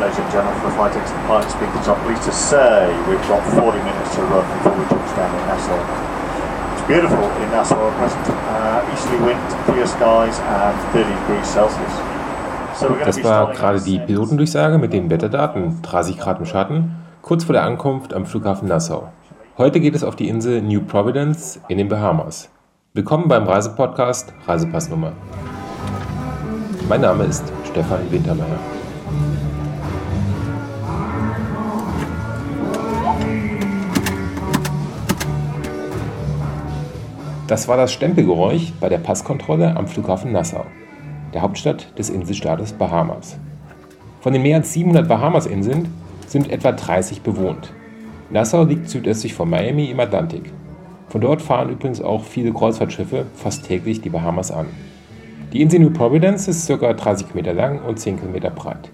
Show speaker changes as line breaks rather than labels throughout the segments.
Ladies and gentlemen, for flight exit pilot speakers, I'm pleased to say we've got 40 minutes to run before we touch down in Nassau. It's beautiful in Nassau at present. Uh, easterly wind, clear skies and 30 degrees Celsius. So
Das war gerade die Pilotendurchsage mit den Wetterdaten, 30 Grad im Schatten, kurz vor der Ankunft am Flughafen Nassau. Heute geht es auf die Insel New Providence in den Bahamas. Willkommen beim Reisepodcast Reisepassnummer. Mein Name ist Stefan Wintermeyer. Das war das Stempelgeräusch bei der Passkontrolle am Flughafen Nassau, der Hauptstadt des Inselstaates Bahamas. Von den mehr als 700 Bahamas-Inseln sind etwa 30 bewohnt. Nassau liegt südöstlich von Miami im Atlantik. Von dort fahren übrigens auch viele Kreuzfahrtschiffe fast täglich die Bahamas an. Die Insel New Providence ist ca. 30 Meter lang und 10 Kilometer breit.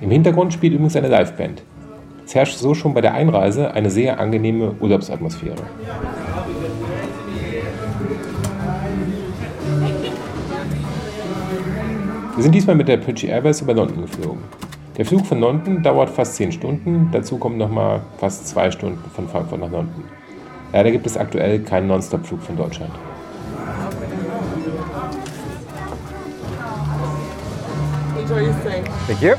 Im Hintergrund spielt übrigens eine Liveband. Es herrscht so schon bei der Einreise eine sehr angenehme Urlaubsatmosphäre. Wir sind diesmal mit der British Airways über London geflogen. Der Flug von London dauert fast 10 Stunden, dazu kommen nochmal fast 2 Stunden von Frankfurt nach London. Leider gibt es aktuell keinen Nonstop-Flug von Deutschland.
Enjoy your stay.
Thank you.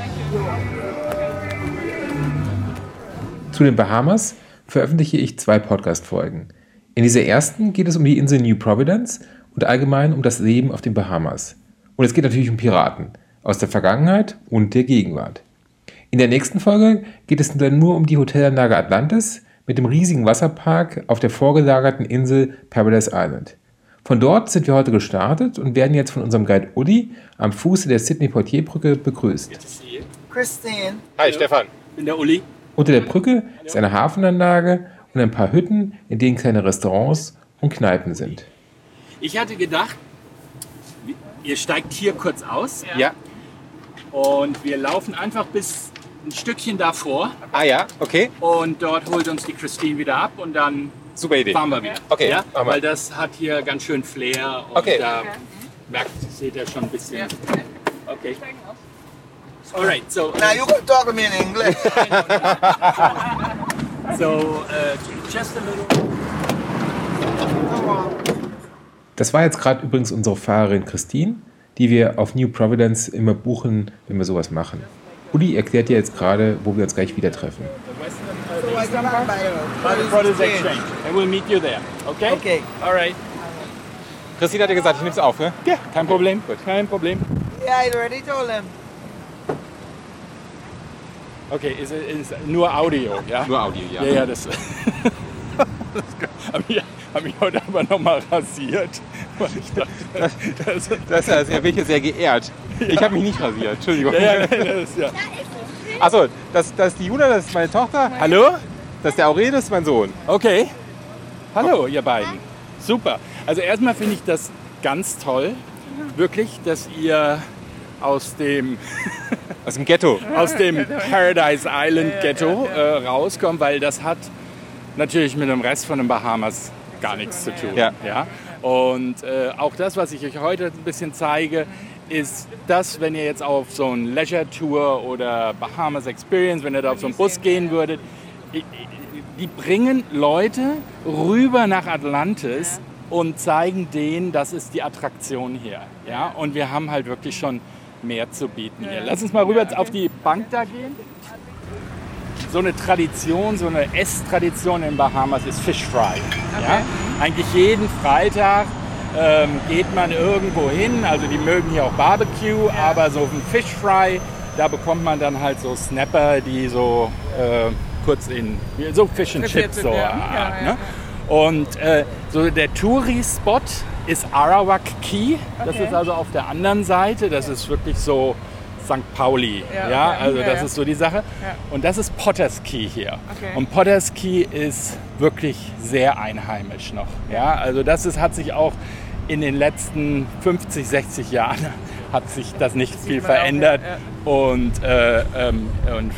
Zu den Bahamas veröffentliche ich zwei Podcast-Folgen. In dieser ersten geht es um die Insel New Providence und allgemein um das Leben auf den Bahamas. Und es geht natürlich um Piraten aus der Vergangenheit und der Gegenwart. In der nächsten Folge geht es dann nur um die Hotelanlage Atlantis mit dem riesigen Wasserpark auf der vorgelagerten Insel Paradise Island. Von dort sind wir heute gestartet und werden jetzt von unserem Guide Uli am Fuße der Sydney-Portier-Brücke begrüßt.
Christine.
Hi Stefan.
bin der Uli.
Unter der Brücke ist eine Hafenanlage und ein paar Hütten, in denen kleine Restaurants und Kneipen sind.
Ich hatte gedacht, ihr steigt hier kurz aus
Ja.
und wir laufen einfach bis ein Stückchen davor
Ah ja, okay.
und dort holt uns die Christine wieder ab und dann
Super Idee.
fahren wir wieder.
Okay,
ja?
wir.
Weil das hat hier ganz schön Flair und
Okay.
da merkt, seht ihr schon ein bisschen. Okay. Alright, so,
Now you can talk to me in English.
so uh, just a little.
Das war jetzt gerade übrigens unsere Fahrerin Christine, die wir auf New Providence immer buchen, wenn wir sowas machen. Uli erklärt dir jetzt gerade, wo wir uns gleich wieder treffen.
Christine hat dir gesagt, ich nehme es auf, ne?
Ja, kein Problem. Kein Problem.
Yeah, I already told him.
Okay, ist, ist nur Audio, ja?
Nur Audio, ja.
Ja, ja, das. das habe ich, hab ich heute aber nochmal rasiert. Weil ich dachte, das,
Das, das, er bin hier sehr geehrt. Ich habe mich nicht rasiert, Entschuldigung.
ja, ja, das ist ja.
Achso, das, das ist die Juna, das ist meine Tochter.
Hallo?
Das ist der Aurel, das ist mein Sohn.
Okay. Hallo, ihr beiden. Super. Also erstmal finde ich das ganz toll, wirklich, dass ihr aus dem,
Aus dem Ghetto.
aus dem Paradise Island Ghetto äh, rauskommt, weil das hat natürlich mit dem Rest von den Bahamas gar nichts zu tun.
Ja.
Ja? Und äh, auch das, was ich euch heute ein bisschen zeige, ist das, wenn ihr jetzt auf so ein Leisure Tour oder Bahamas Experience, wenn ihr da auf so einen Bus gehen würdet, die bringen Leute rüber nach Atlantis und zeigen denen, das ist die Attraktion hier. Ja? Und wir haben halt wirklich schon mehr zu bieten hier. Lass uns mal rüber auf die Bank da gehen. So eine Tradition, so eine Esstradition in Bahamas ist Fish Fry. Ja? Eigentlich jeden Freitag ähm, geht man irgendwo hin. Also die mögen hier auch Barbecue, aber so ein Fish Fry, da bekommt man dann halt so Snapper, die so äh, kurz in so Fish and Chips so. Art, ne? Und äh, so der Touri-Spot ist Arawak Key. Das ist also auf der anderen Seite. Das ist wirklich so St. Pauli. Ja, also das ist so die Sache. Und das ist Potters Key hier. Und Potters Key ist wirklich sehr einheimisch noch. Ja, also das ist, hat sich auch in den letzten 50, 60 Jahren hat sich das nicht viel verändert. Und, äh, ähm, und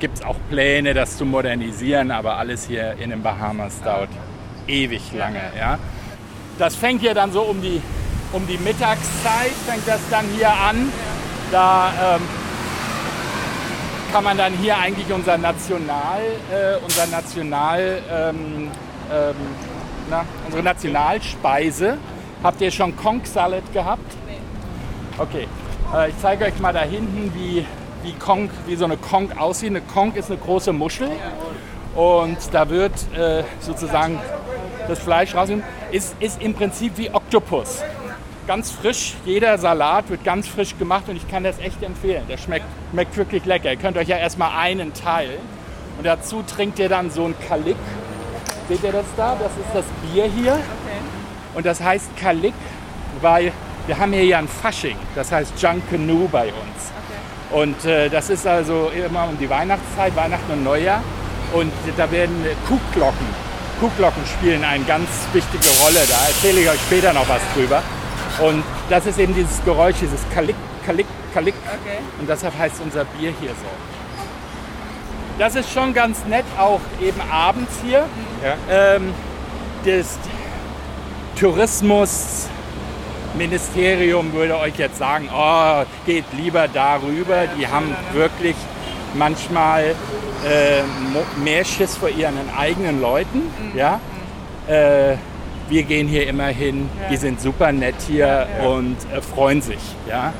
gibt es auch Pläne, das zu modernisieren, aber alles hier in den Bahamas dauert ewig lange. Ja. Das fängt ja dann so um die, um die Mittagszeit, fängt das dann hier an. Da, ähm, kann man dann hier eigentlich unser National, äh, unser National, ähm, ähm, na, unsere Nationalspeise. Habt ihr schon Conch Salad gehabt? Okay, äh, ich zeige euch mal da hinten, wie, wie, Conch, wie so eine Conch aussieht. Eine Conch ist eine große Muschel und da wird äh, sozusagen das Fleisch rausgenommen. Ist, ist im Prinzip wie Oktopus. Ganz frisch, jeder Salat wird ganz frisch gemacht und ich kann das echt empfehlen. Der schmeckt, schmeckt wirklich lecker. Ihr könnt euch ja erstmal einen teilen und dazu trinkt ihr dann so ein Kalik. Seht ihr das da? Das ist das Bier hier. Und das heißt Kalik, weil wir haben hier ja ein Fasching, das heißt Junkanoo bei uns. Und äh, das ist also immer um die Weihnachtszeit, Weihnachten und Neujahr. Und da werden Kuhglocken, Kuhglocken spielen eine ganz wichtige Rolle. Da erzähle ich euch später noch was drüber. Und das ist eben dieses Geräusch, dieses Kalik, Kalik, Kalik. Und deshalb heißt unser Bier hier so. Das ist schon ganz nett, auch eben abends hier. Ähm, das Tourismusministerium würde euch jetzt sagen, oh, geht lieber darüber. Die haben wirklich manchmal äh, mehr Schiss vor ihren eigenen Leuten. Ja? Äh, wir gehen hier immer hin, die sind super nett hier und äh, freuen sich. Ja?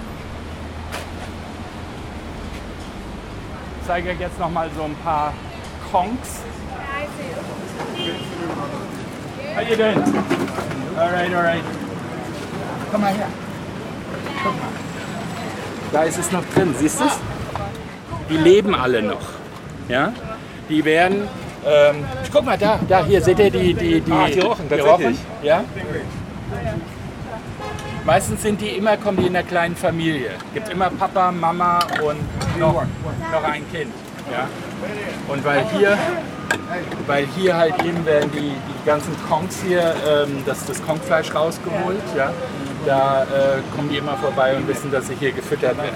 Ich zeige euch jetzt noch mal so ein paar Konks. How you doing? All right, all right. Komm mal her. Guck mal. Da ist es noch drin, siehst du es? Die leben alle noch. Ja? Die werden. Ähm, guck mal da, da hier seht ihr die die die,
Ah, die Rochen, tatsächlich.
ja? Meistens sind die immer kommen die in einer kleinen Familie. Gibt immer Papa, Mama und noch, noch ein Kind. Ja? Und weil hier weil hier halt eben werden die, die ganzen Kongs hier, ähm, das, das Kongfleisch rausgeholt, ja. Da äh, kommen die immer vorbei und wissen, dass sie hier gefüttert werden.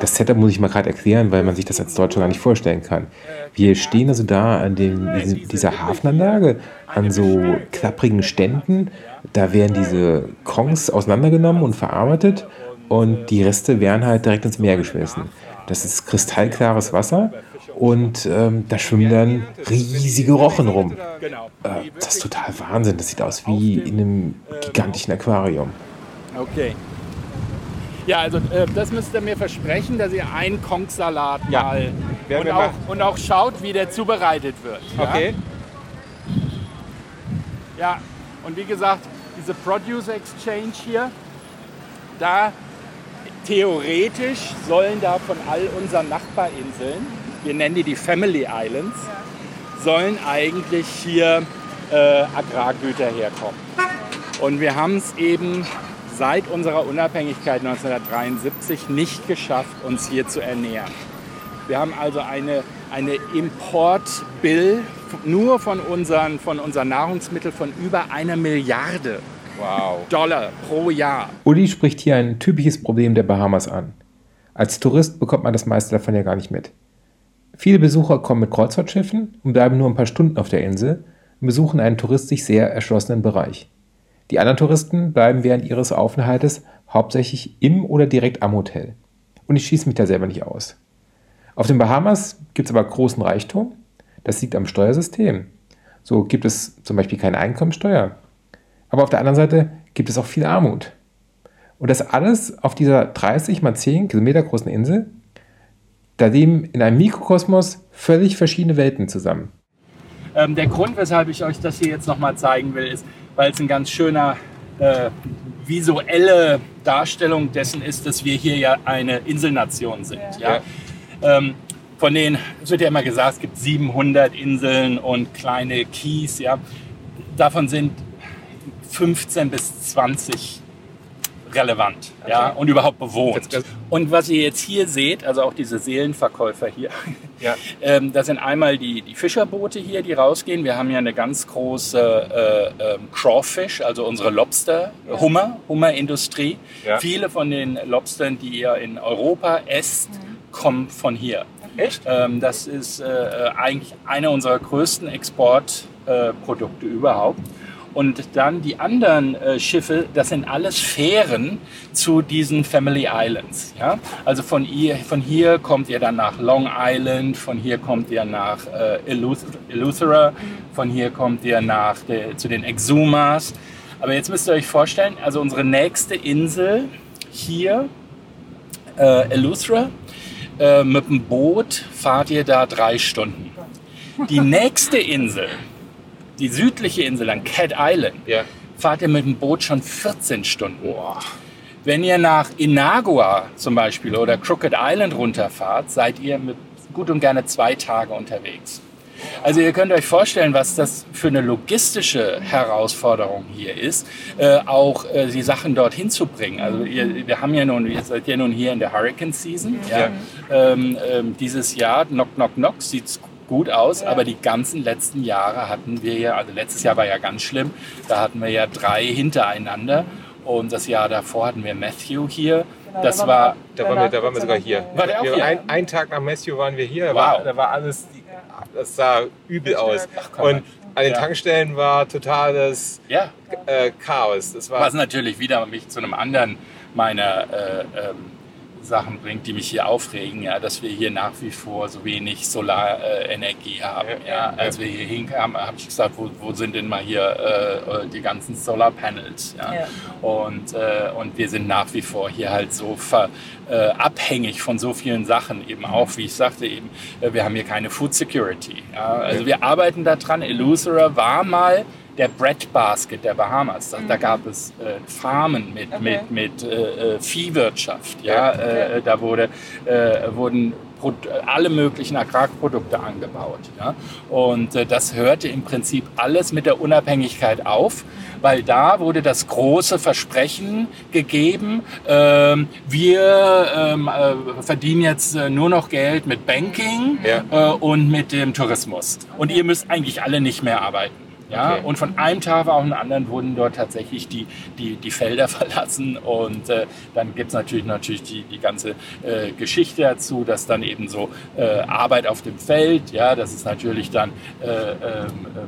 Das Setup muss ich mal gerade erklären, weil man sich das als Deutscher gar nicht vorstellen kann. Wir stehen also da an dem, dieser Hafenanlage, an so klapprigen Ständen. Da werden diese Kongs auseinandergenommen und verarbeitet und die Reste werden halt direkt ins Meer geschmissen. Das ist kristallklares Wasser und ähm, da schwimmen dann riesige Rochen rum.
Genau.
Äh, das ist total Wahnsinn. Das sieht aus wie in einem gigantischen Aquarium.
Okay. Ja, also äh, das müsst ihr mir versprechen, dass ihr einen Kongsalat
Ja,
mal und auch, und auch schaut, wie der zubereitet wird. Ja?
Okay.
Ja, und wie gesagt, diese Produce Exchange hier, da theoretisch sollen da von all unseren Nachbarinseln, wir nennen die die Family Islands, sollen eigentlich hier äh, Agrargüter herkommen. Und wir haben es eben seit unserer Unabhängigkeit 1973 nicht geschafft, uns hier zu ernähren. Wir haben also eine, eine Importbill nur von unseren, von unseren Nahrungsmitteln von über einer Milliarde
Wow.
Dollar pro Jahr.
Uli spricht hier ein typisches Problem der Bahamas an. Als Tourist bekommt man das meiste davon ja gar nicht mit. Viele Besucher kommen mit Kreuzfahrtschiffen und bleiben nur ein paar Stunden auf der Insel und besuchen einen touristisch sehr erschlossenen Bereich. Die anderen Touristen bleiben während ihres Aufenthaltes hauptsächlich im oder direkt am Hotel. Und ich schieße mich da selber nicht aus. Auf den Bahamas gibt es aber großen Reichtum. Das liegt am Steuersystem. So gibt es zum Beispiel keine Einkommensteuer. Aber auf der anderen Seite gibt es auch viel Armut. Und das alles auf dieser 30 mal 10 Kilometer großen Insel. Da leben in einem Mikrokosmos völlig verschiedene Welten zusammen.
Ähm, der Grund, weshalb ich euch das hier jetzt nochmal zeigen will, ist, weil es ein ganz schöner äh, visuelle Darstellung dessen ist, dass wir hier ja eine Inselnation sind. Ja. Ähm, von denen, es wird ja immer gesagt, es gibt 700 Inseln und kleine Keys. Ja. Davon sind 15 bis 20 relevant ja, und überhaupt bewohnt. Und was ihr jetzt hier seht, also auch diese Seelenverkäufer hier,
Ja.
ähm, das sind einmal die, die Fischerboote hier, die rausgehen. Wir haben ja eine ganz große äh, ähm, Crawfish, also unsere Lobster, Hummer, Hummerindustrie.
Ja.
Viele von den Lobstern, die ihr in Europa esst, kommen von hier.
Echt?
Ähm, das ist äh, äh, eigentlich einer unserer größten Exportprodukte äh, überhaupt. Und dann die anderen äh, Schiffe, das sind alles Fähren zu diesen Family Islands. Ja? Also von, ihr, von hier kommt ihr dann nach Long Island, von hier kommt ihr nach äh, Eleuth- Eleuthera, von hier kommt ihr nach der, zu den Exumas. Aber jetzt müsst ihr euch vorstellen, also unsere nächste Insel hier, äh, Eleuthera, äh, mit dem Boot fahrt ihr da drei Stunden. Die nächste Insel, die südliche Insel an Cat Island,
Ja.
fahrt ihr mit dem Boot schon 14 Stunden. Wenn ihr nach Inagua zum Beispiel oder Crooked Island runterfahrt, seid ihr mit gut und gerne zwei Tage unterwegs. Also ihr könnt euch vorstellen, was das für eine logistische Herausforderung hier ist, äh, auch äh, die Sachen dorthin zu bringen. Also ihr, wir haben ja nun, ihr seid ja nun hier in der Hurricane Season. Ja. Ähm, ähm, dieses Jahr, knock, knock, knock, sieht's gut aus, aber die ganzen letzten Jahre hatten wir ja, also letztes Jahr war ja ganz schlimm, da hatten wir ja drei hintereinander und das Jahr davor hatten wir Matthew hier. Das war,
Da waren wir, da waren wir sogar hier.
War der auch hier?
Ein, einen Tag nach Matthew waren wir hier. Da,
Wow.
war, da war alles, das sah übel aus.
komm mal.
Und an den
Ja.
Tankstellen war totales
ja,
äh, Chaos. Das war
Was natürlich wieder mich zu einem anderen meiner äh, ähm, Sachen bringt, die mich hier aufregen, ja, dass wir hier nach wie vor so wenig Solarenergie äh, Energie haben.
Ja,
Ja. Als wir hier hinkamen, habe ich gesagt, wo, wo sind denn mal hier äh, äh, die ganzen Solarpanels? Ja?
Ja.
Und, äh, und wir sind nach wie vor hier halt so ver, äh, abhängig von so vielen Sachen, eben auch, wie ich sagte, eben, äh, wir haben hier keine Food Security. Ja? Also wir arbeiten daran. Eleuthera war mal der Bread Basket der Bahamas. Da, da gab es äh, Farmen mit,
Okay.
mit, mit äh, äh, Viehwirtschaft. Ja? Äh, da wurde, äh, wurden Pro alle möglichen Agrarprodukte angebaut. Ja? Und äh, das hörte im Prinzip alles mit der Unabhängigkeit auf, weil da wurde das große Versprechen gegeben, ähm, wir ähm, äh, verdienen jetzt äh, nur noch Geld mit Banking
Ja.
äh, und mit dem Tourismus. Und ihr müsst eigentlich alle nicht mehr arbeiten. Ja,
Okay.
und von einem Tag auf den anderen wurden dort tatsächlich die, die, die Felder verlassen und äh, dann gibt es natürlich, natürlich die, die ganze äh, Geschichte dazu, dass dann eben so äh, Arbeit auf dem Feld, ja, das ist natürlich dann äh, ähm,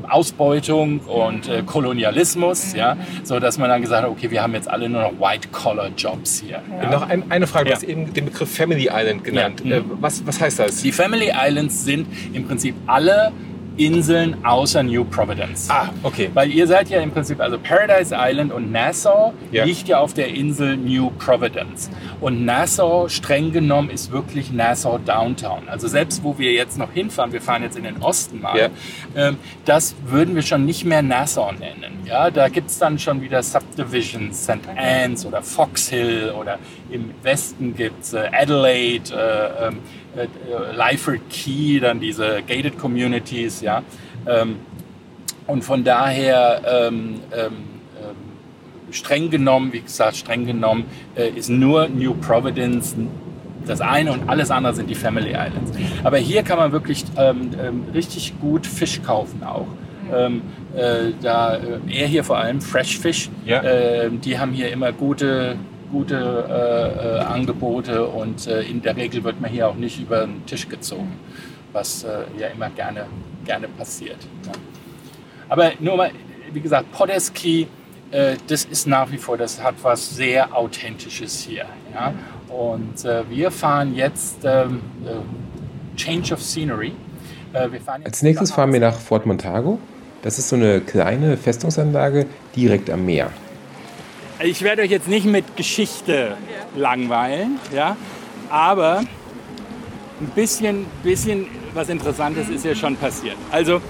ähm, Ausbeutung und äh, Kolonialismus, ja, so dass man dann gesagt hat, okay, wir haben jetzt alle nur noch White-Collar-Jobs hier. Ja.
Noch ein, eine Frage, du
Ja.
hast eben den Begriff Family Island genannt.
Ja.
Äh, was, was heißt das?
Die Family Islands sind im Prinzip alle Inseln außer New Providence.
Ah, okay.
Weil ihr seid ja im Prinzip, also Paradise Island und Nassau
Ja.
liegt ja auf der Insel New Providence. Und Nassau, streng genommen, ist wirklich Nassau Downtown. Also selbst wo wir jetzt noch hinfahren, wir fahren jetzt in den Osten mal,
Ja.
ähm, das würden wir schon nicht mehr Nassau nennen. Ja, da gibt es dann schon wieder Subdivisions, St. Anne's oder Fox Hill oder im Westen gibt es äh, Adelaide, äh, ähm, äh, äh, Lyford Key, dann diese Gated Communities, ja. Ähm, und von daher, ähm, ähm, streng genommen, wie gesagt, streng genommen, äh, ist nur New Providence das eine und alles andere sind die Family Islands. Aber hier kann man wirklich ähm, richtig gut Fisch kaufen auch. Ähm, äh, da, äh, er hier vor allem Fresh Fish,
Ja.
ähm, die haben hier immer gute, gute äh, äh, Angebote und äh, in der Regel wird man hier auch nicht über den Tisch gezogen, was äh, ja immer gerne, gerne passiert. Ja. Aber nur mal, wie gesagt, Podeski, das ist nach wie vor, das hat was sehr Authentisches hier. Ja? Und wir fahren jetzt ähm, äh, Change of Scenery.
Als nächstes fahren wir nach Fort Montago. Das ist so eine kleine Festungsanlage direkt am Meer.
Ich werde euch jetzt nicht mit Geschichte langweilen, ja, aber ein bisschen, bisschen was Interessantes ist ja schon passiert. Also,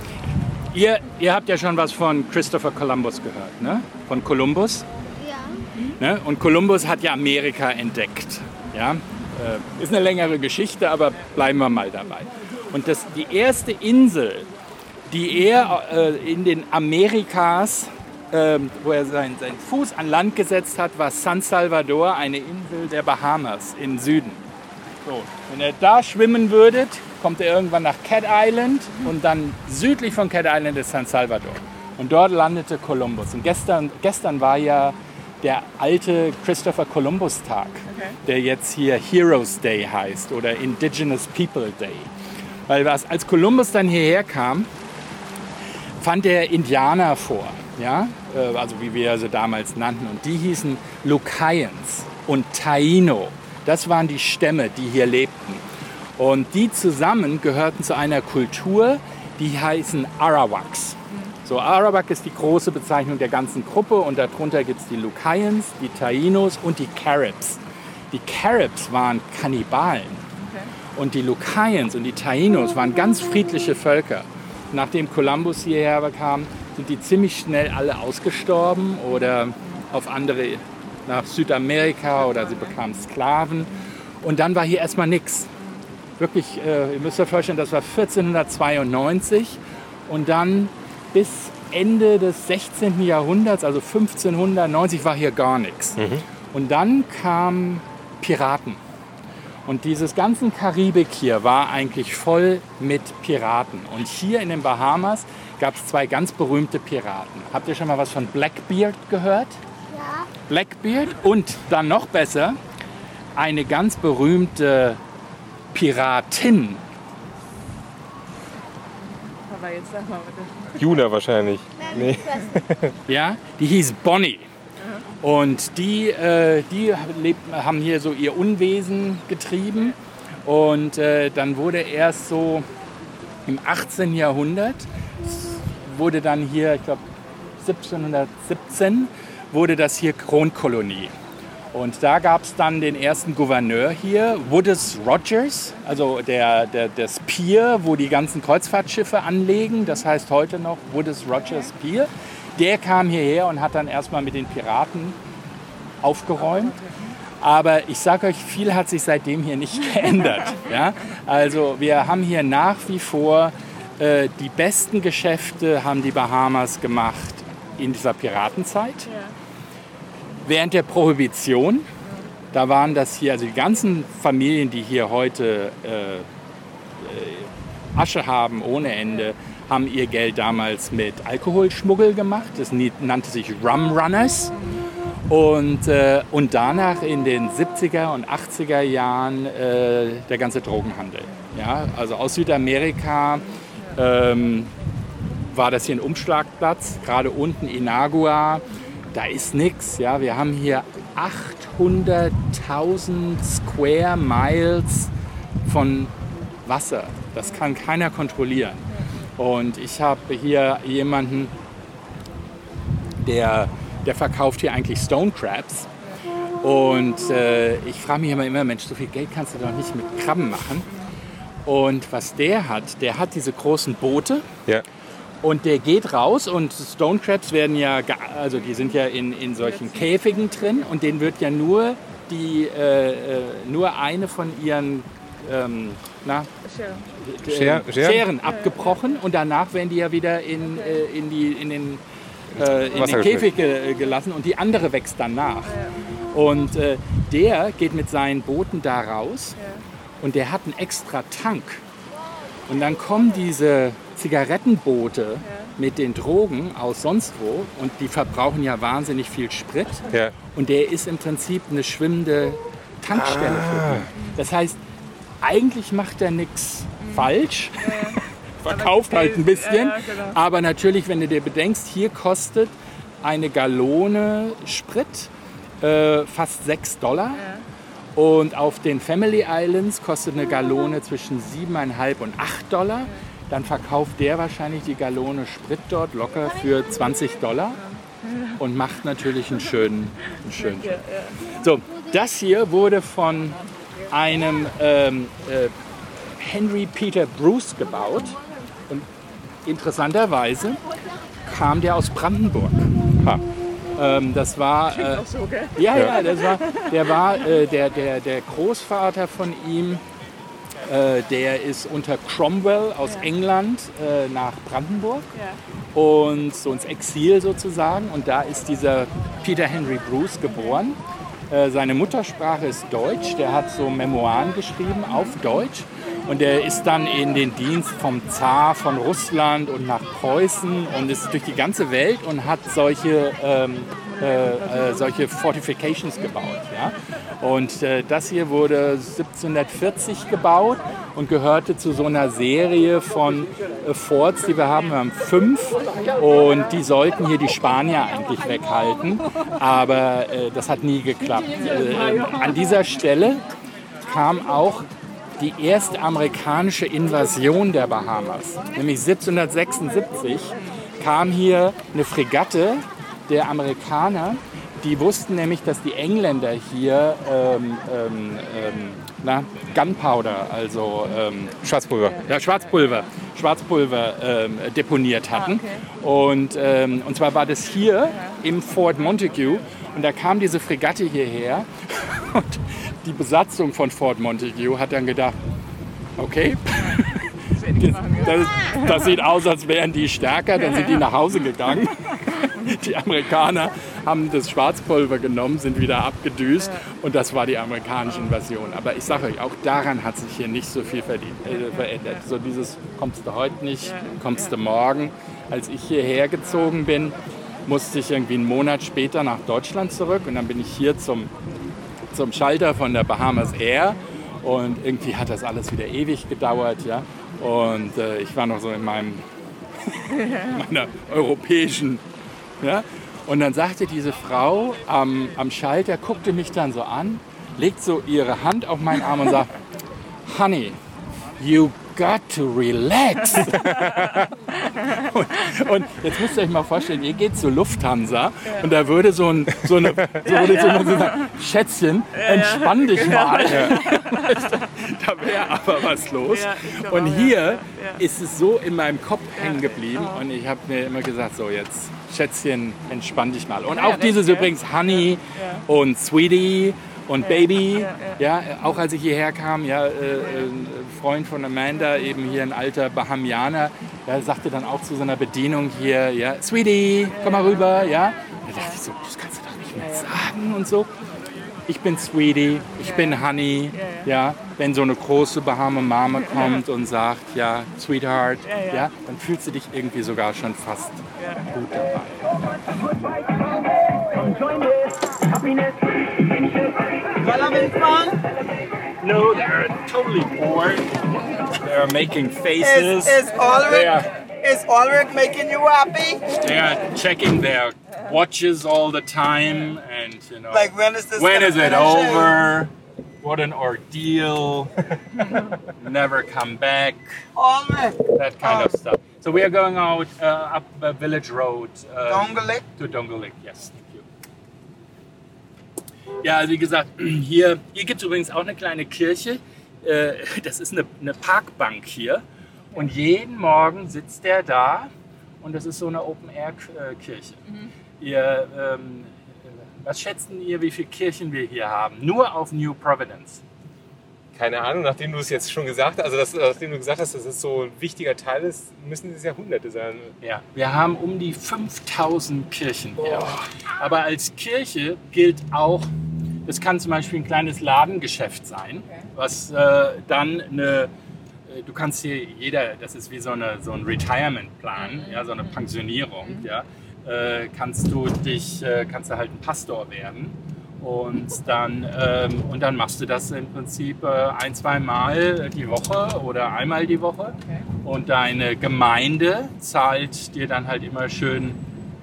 ihr, ihr habt ja schon was von Christopher Columbus gehört, ne? Von Columbus.
Ja.
Ne? Und Kolumbus hat ja Amerika entdeckt. Ja? Äh, ist eine längere Geschichte, aber bleiben wir mal dabei. Und das, die erste Insel, die er äh, in den Amerikas, ähm, wo er seinen, seinen Fuß an Land gesetzt hat, war San Salvador, eine Insel der Bahamas im Süden. So, wenn ihr da schwimmen würdet, kommt ihr irgendwann nach Cat Island und dann südlich von Cat Island ist San Salvador. Und dort landete Kolumbus. Und gestern, gestern war ja der alte Christopher Columbus Tag, der jetzt hier Heroes Day heißt oder Indigenous People Day. Weil was, als Kolumbus dann hierher kam, fand er Indianer vor. Ja, äh, also wie wir sie damals nannten. Und die hießen Lucayans und Taino. Das waren die Stämme, die hier lebten. Und die zusammen gehörten zu einer Kultur, die heißen Arawaks. So, Arawak ist die große Bezeichnung der ganzen Gruppe und darunter gibt es die Lucayans, die Tainos und die Caribs. Die Caribs waren Kannibalen und die Lucayans und die Tainos waren ganz friedliche Völker. Nachdem Kolumbus hierher kam, sind die ziemlich schnell alle ausgestorben oder auf andere, nach Südamerika oder sie bekamen Sklaven. Und dann war hier erstmal nichts. Wirklich, äh, ihr müsst euch vorstellen, das war 1492 und dann bis Ende des 16. Jahrhunderts, also 1590, war hier gar nichts. Und dann kamen Piraten. Und dieses ganze Karibik hier war eigentlich voll mit Piraten. Und hier in den Bahamas gab es zwei ganz berühmte Piraten. Habt ihr schon mal was von Blackbeard gehört? Ja. Blackbeard und dann noch besser eine ganz berühmte Piratin.
Aber jetzt sag mal bitte.
Juna wahrscheinlich. Nee.
Ja, die hieß Bonnie. Und die, äh, die lebt, haben hier so ihr Unwesen getrieben. Und äh, dann wurde erst so im 18. Jahrhundert, wurde dann hier, ich glaube 1717, wurde das hier Kronkolonie. Und da gab es dann den ersten Gouverneur hier, Woodus Rogers, also der, der, das Pier, wo die ganzen Kreuzfahrtschiffe anlegen. Das heißt heute noch Woodus Rogers Pier. Der kam hierher und hat dann erstmal mit den Piraten aufgeräumt. Aber ich sage euch, viel hat sich seitdem hier nicht geändert. Ja? Also wir haben hier nach wie vor äh, die besten Geschäfte haben die Bahamas gemacht in dieser Piratenzeit. Während der Prohibition, da waren das hier, also die ganzen Familien, die hier heute äh, äh, Asche haben ohne Ende, haben ihr Geld damals mit Alkoholschmuggel gemacht. Das nannte sich Rum Runners. Und, äh, und danach in den 70er und 80er Jahren äh, der ganze Drogenhandel. Ja? Also aus Südamerika ähm, war das hier ein Umschlagplatz, gerade unten Inagua. Da ist nichts. Ja? Wir haben hier 800.000 Square Miles von Wasser. Das kann keiner kontrollieren. Und ich habe hier jemanden, der, der verkauft hier eigentlich Stone Crabs. Und äh, ich frage mich immer, immer, Mensch, so viel Geld kannst du doch nicht mit Krabben machen. Und was der hat, der hat diese großen Boote
Ja.
und der geht raus und Stone Crabs werden ja, also die sind ja in, in solchen Käfigen drin und denen wird ja nur die, äh, äh, nur eine von ihren ähm, na, äh,
Scher- Scheren?
Scheren abgebrochen und danach werden die ja wieder in, äh, in, die, in den, äh, in den Käfig ge gelassen und die andere wächst dann nach. Und äh, der geht mit seinen Booten da raus und der hat einen extra Tank. Und dann kommen diese Zigarettenboote mit den Drogen aus sonst wo und die verbrauchen ja wahnsinnig viel Sprit.
Ja.
Und der ist im Prinzip eine schwimmende Tankstelle für ihn. Das heißt, eigentlich macht er nichts falsch. Verkauft halt ein bisschen.
Ja, ja, genau.
Aber natürlich, wenn du dir bedenkst, hier kostet eine Gallone Sprit äh, fast 6 Dollar. Und auf den Family Islands kostet eine Gallone zwischen 7,5 und 8 Dollar. Dann verkauft der wahrscheinlich die Gallone Sprit dort locker für 20 Dollar und macht natürlich einen schönen, einen schönen. So, das hier wurde von einem ähm, äh, Henry Peter Bruce gebaut. Und interessanterweise kam der aus Brandenburg. Ha. Ähm, das war, äh,
so,
ja, ja, das war, der war äh, der, der, der Großvater von ihm, äh, der ist unter Cromwell aus England äh, nach Brandenburg
Ja.
und so ins Exil sozusagen. Und da ist dieser Peter Henry Bruce geboren. Äh, seine Muttersprache ist Deutsch. Der hat so Memoiren geschrieben auf Deutsch. Und er ist dann in den Dienst vom Zar von Russland und nach Preußen und ist durch die ganze Welt und hat solche, ähm, äh, äh, solche Fortifications gebaut. Ja? Und äh, das hier wurde 1740 gebaut und gehörte zu so einer Serie von äh, Forts, die wir haben. Wir haben fünf und die sollten hier die Spanier eigentlich weghalten, aber äh, das hat nie geklappt. Äh, an dieser Stelle kam auch die erste amerikanische Invasion der Bahamas. Nämlich 1776 kam hier eine Fregatte der Amerikaner. Die wussten nämlich, dass die Engländer hier ähm, ähm, ähm, na, Gunpowder, also ähm,
Schwarzpulver.
ja, Schwarzpulver, Schwarzpulver ähm, deponiert hatten. Und, ähm, und zwar war das hier im Fort Montague. Und da kam diese Fregatte hierher. Und die Besatzung von Fort Montague hat dann gedacht, okay, das, das sieht aus, als wären die stärker. Dann sind die nach Hause gegangen. Die Amerikaner haben das Schwarzpulver genommen, sind wieder abgedüst und das war die amerikanische Invasion. Aber ich sage euch, auch daran hat sich hier nicht so viel verdient, äh, verändert. So dieses kommst du heute nicht, kommst du morgen. Als ich hierher gezogen bin, musste ich irgendwie einen Monat später nach Deutschland zurück und dann bin ich hier zum, zum Schalter von der Bahamas Air und irgendwie hat das alles wieder ewig gedauert. Ja? Und äh, ich war noch so in meinem meiner europäischen. Ja? Und dann sagte diese Frau am, am Schalter, guckte mich dann so an, legt so ihre Hand auf meinen Arm und sagt, Honey, you got to relax. und, und jetzt müsst ihr euch mal vorstellen, ihr geht zur Lufthansa und da würde so ein, so eine, so würde so eine, so eine Schätzchen, entspann dich mal. da wäre aber was los.
Ja,
und hier
ja. Ja.
ist es so in meinem Kopf hängen geblieben und ich habe mir immer gesagt, so jetzt Schätzchen, entspann dich mal. Und auch dieses übrigens Honey und Sweetie und Baby, ja, auch als ich hierher kam, ja, äh, äh, ein Freund von Amanda, eben hier ein alter Bahamianer, der sagte dann auch zu seiner Bedienung hier, ja, Sweetie, komm mal rüber, ja. Da dachte ich so, das kannst du doch nicht mehr sagen und so. Ich bin Sweetie, ich bin Honey, ja. Wenn so eine große Bahama Mama kommt und sagt, ja, Sweetheart, ja, dann fühlst du dich irgendwie sogar schon fast gut dabei.
Well, having fun.
No, they're totally bored. They're making faces.
is Ulrich,
Yeah.
is Ulrich making you happy?
They're checking their watches all the time, and you know,
Like, when is this
when
gonna
is it
finish?
over? What an ordeal! Never come back.
Ulrich,
That kind of stuff. So we are going out uh, up uh, Village Road. Uh,
Dongelik.
To Dongolik, yes. Ja, wie gesagt, hier, hier gibt es übrigens auch eine kleine Kirche. Äh, Das ist eine, eine Parkbank hier. Und jeden Morgen sitzt der da und das ist so eine Open-Air-Kirche. Ihr, ähm, was schätzen ihr, wie viele Kirchen wir hier haben? Nur auf New Providence.
Keine Ahnung, nachdem du es jetzt schon gesagt hast, also das, nachdem du gesagt hast, dass es so ein wichtiger Teil ist, müssen es Jahrhunderte sein.
Ja, wir haben um die 5000 Kirchen hier. Aber als Kirche gilt auch, das kann zum Beispiel ein kleines Ladengeschäft sein, was äh, dann eine, äh, du kannst hier jeder, das ist wie so, eine, so ein Retirement-Plan, ja, so eine Pensionierung, ja, äh, kannst du dich, äh, kannst du halt ein Pastor werden. Und dann, ähm, und dann machst du das im Prinzip äh, ein, zwei Mal die Woche oder einmal die Woche. Und deine Gemeinde zahlt dir dann halt immer schön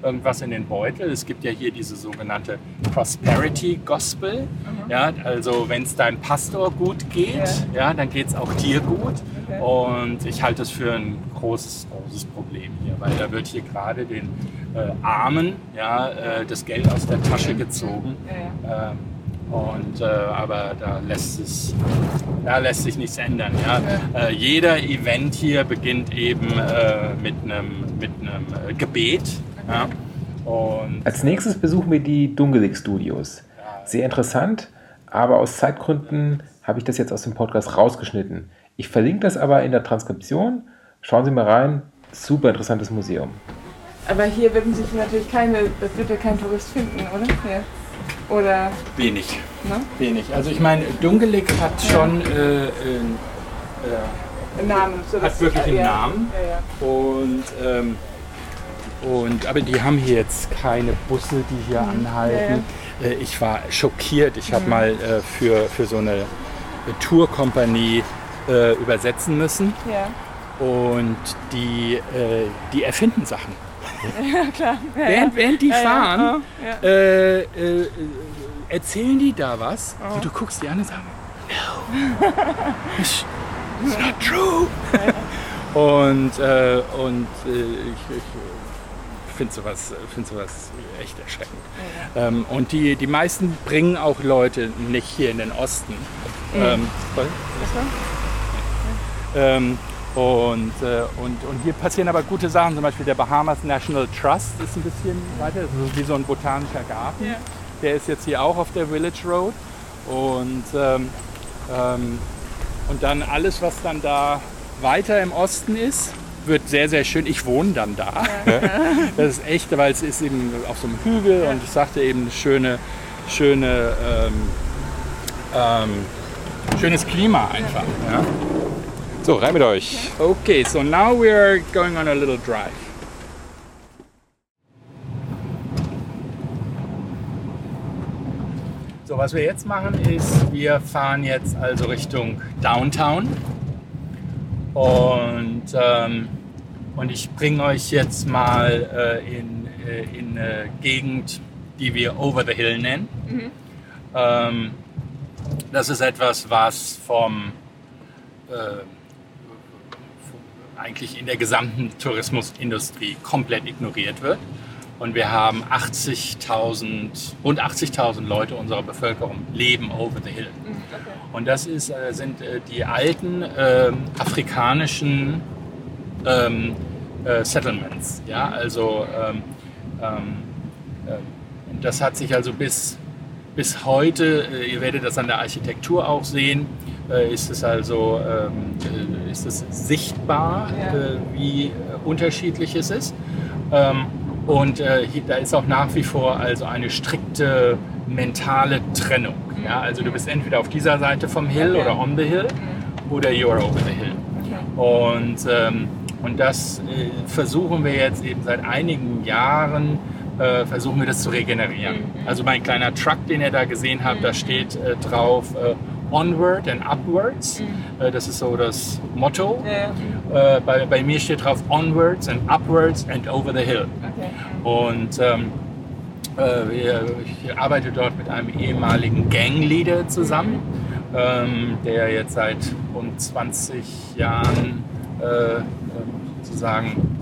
irgendwas in den Beutel. Es gibt ja hier diese sogenannte Prosperity Gospel. Ja, also wenn es deinem Pastor gut geht, ja. dann geht es auch dir gut. Und ich halte es für ein großes, großes Problem hier, weil da wird hier gerade den äh, Armen ja, äh, das Geld aus der Tasche gezogen. Ähm, und, äh, aber da lässt, es, da lässt sich nichts ändern. Ja? Äh, jeder Event hier beginnt eben äh, mit einem mit einem, äh, Gebet. Ja? Und
Als nächstes besuchen wir die Dungelik Studios. Sehr interessant, aber aus Zeitgründen habe ich das jetzt aus dem Podcast rausgeschnitten. Ich verlinke das aber in der Transkription. Schauen Sie mal rein. Super interessantes Museum.
Aber hier würden sich natürlich keine, das wird ja kein Tourist finden, oder? Ja. Oder,
wenig.
ne?
Wenig. Also ich meine, Dungelik hat schon äh, äh,
Namen. So
Hat wirklich einen
ja,
Namen.
Ja, ja.
Und, ähm, und, aber die haben hier jetzt keine Busse, die hier anhalten. Äh, ich war schockiert. Ich habe mal äh, für, für so eine Tourkompanie äh, übersetzen müssen.
Ja.
Und die, äh, die erfinden Sachen.
Ja, klar. Ja,
Während,
ja.
während die
Ja, ja.
fahren,
Ja, ja.
Äh, äh, erzählen die da was und du guckst die an und sagst, no, it's, it's not true. und äh, und äh, ich, ich finde sowas, find sowas echt erschreckend. Ähm, und die, die meisten bringen auch Leute nicht hier in den Osten. Ähm, was? Ähm, und, äh, und, und hier passieren aber gute Sachen, zum Beispiel der Bahamas National Trust ist ein bisschen weiter, das ist wie so ein botanischer Garten.
Ja.
Der ist jetzt hier auch auf der Village Road. Und, ähm, ähm, und dann alles, was dann da weiter im Osten ist, wird sehr, sehr schön. Ich wohne dann da. Das ist echt, weil es ist eben auf so einem Hügel und ich sagte eben schöne, schöne, ähm, ähm, schönes Klima einfach. Ja.
So, rein mit euch.
Okay, so now we're going on a little drive. So, was wir jetzt machen ist, wir fahren jetzt also Richtung Downtown. Und, ähm, und ich bringe euch jetzt mal äh, in, äh, in eine Gegend, die wir Over the Hill nennen. Ähm, das ist etwas, was vom äh, eigentlich in der gesamten Tourismusindustrie komplett ignoriert wird. Und wir haben 80.000, rund 80.000 Leute unserer Bevölkerung leben over the hill. Und das ist, äh, sind äh, die alten ähm, afrikanischen ähm, äh, Settlements. Ja? Also ähm, ähm, äh, das hat sich also bis, bis heute, äh, ihr werdet das an der Architektur auch sehen, äh, ist es also ähm, äh, ist es sichtbar, äh, wie unterschiedlich es ist. Ähm, und äh, da ist auch nach wie vor also eine strikte mentale Trennung. Ja? Also du bist entweder auf dieser Seite vom Hill
Okay.
oder on the hill oder you're over the hill. Und, ähm, und das äh, versuchen wir jetzt eben seit einigen Jahren, äh, versuchen wir das zu regenerieren. Also mein kleiner Truck, den ihr da gesehen habt, da steht äh, drauf Onward and Upwards. Äh, das ist so das Motto.
Ja,
Äh, bei, bei mir steht drauf Onwards and Upwards and Over the Hill.
okay.
Und ähm, äh, ich arbeite dort mit einem ehemaligen Gangleader zusammen, ähm, der jetzt seit rund 20 Jahren äh, ähm, sozusagen,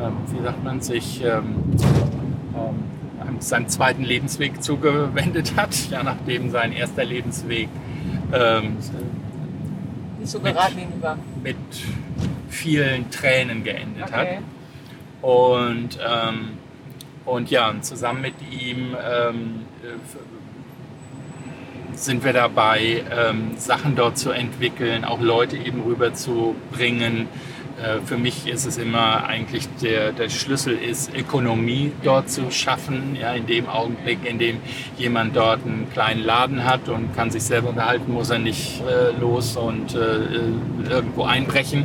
ähm, wie sagt man, sich ähm, ähm, einem- seinem zweiten Lebensweg zugewendet hat, ja, nachdem sein erster Lebensweg ähm,
Nicht so geradlinig war.
mit vielen Tränen geendet hat.
Okay.
Und, ähm, und ja, und zusammen mit ihm ähm, äh, sind wir dabei, ähm, Sachen dort zu entwickeln, auch Leute eben rüberzubringen. Äh, für mich ist es immer eigentlich der, der Schlüssel ist, Ökonomie dort zu schaffen. Ja, in dem Augenblick, in dem jemand dort einen kleinen Laden hat und kann sich selber unterhalten, muss er nicht äh, los und äh, irgendwo einbrechen.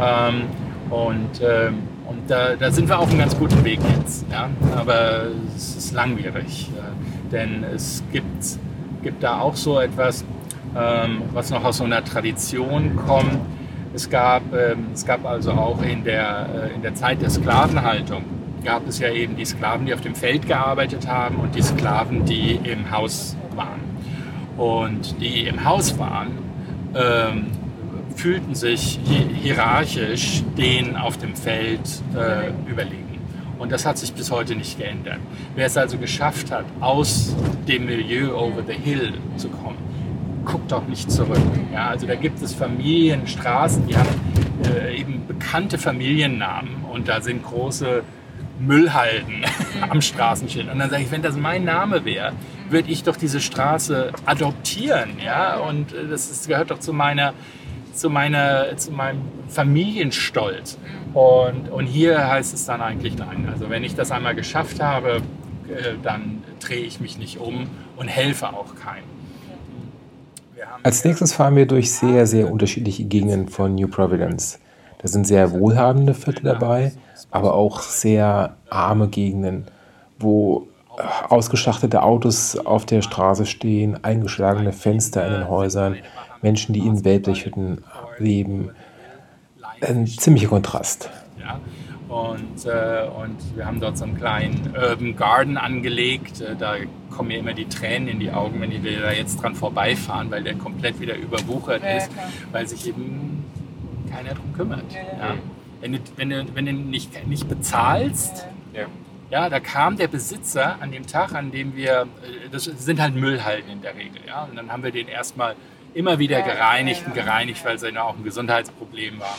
Ähm, und ähm, und da, da sind wir auf einem ganz guten Weg jetzt. Ja? Aber es ist langwierig. Äh, denn es gibt, gibt da auch so etwas, ähm, was noch aus so einer Tradition kommt. Es gab, ähm, es gab also auch in der, äh, in der Zeit der Sklavenhaltung, gab es ja eben die Sklaven, die auf dem Feld gearbeitet haben und die Sklaven, die im Haus waren. Und die im Haus waren, ähm, fühlten sich hi- hierarchisch denen auf dem Feld äh, überlegen. Und das hat sich bis heute nicht geändert. Wer es also geschafft hat, aus dem Milieu over the hill zu kommen, guckt doch nicht zurück. Ja, also da gibt es Familien, Straßen, die haben äh, eben bekannte Familiennamen und da sind große Müllhalden am Straßenschild. Und dann sage ich, wenn das mein Name wäre, würde ich doch diese Straße adoptieren. Ja? Und äh, das ist, gehört doch zu meiner, zu meiner, zu meinem Familienstolz. Und, und hier heißt es dann eigentlich nein. Also wenn ich das einmal geschafft habe, äh, dann drehe ich mich nicht um und helfe auch keinem.
Als nächstes fahren wir durch sehr, sehr unterschiedliche Gegenden von New Providence. Da sind sehr wohlhabende Viertel dabei, aber auch sehr arme Gegenden, wo äh, ausgeschachtete Autos auf der Straße stehen, eingeschlagene Fenster in den Häusern, Menschen, die in Wellblechhütten leben. Ein ziemlicher Kontrast.
Und, äh, und wir haben dort so einen kleinen Urban Garden angelegt. Äh, da kommen mir immer die Tränen in die Augen, wenn wir da jetzt dran vorbeifahren, weil der komplett wieder überwuchert
Ja,
ist,
klar.
weil sich eben keiner drum kümmert.
Ja,
Ja? Wenn, du, wenn, du, wenn du nicht, nicht bezahlst,
Ja.
da kam der Besitzer an dem Tag, an dem wir, äh, das sind halt Müllhalden in der Regel, ja, und dann haben wir den erstmal immer wieder gereinigt und gereinigt, weil es ja auch ein Gesundheitsproblem war.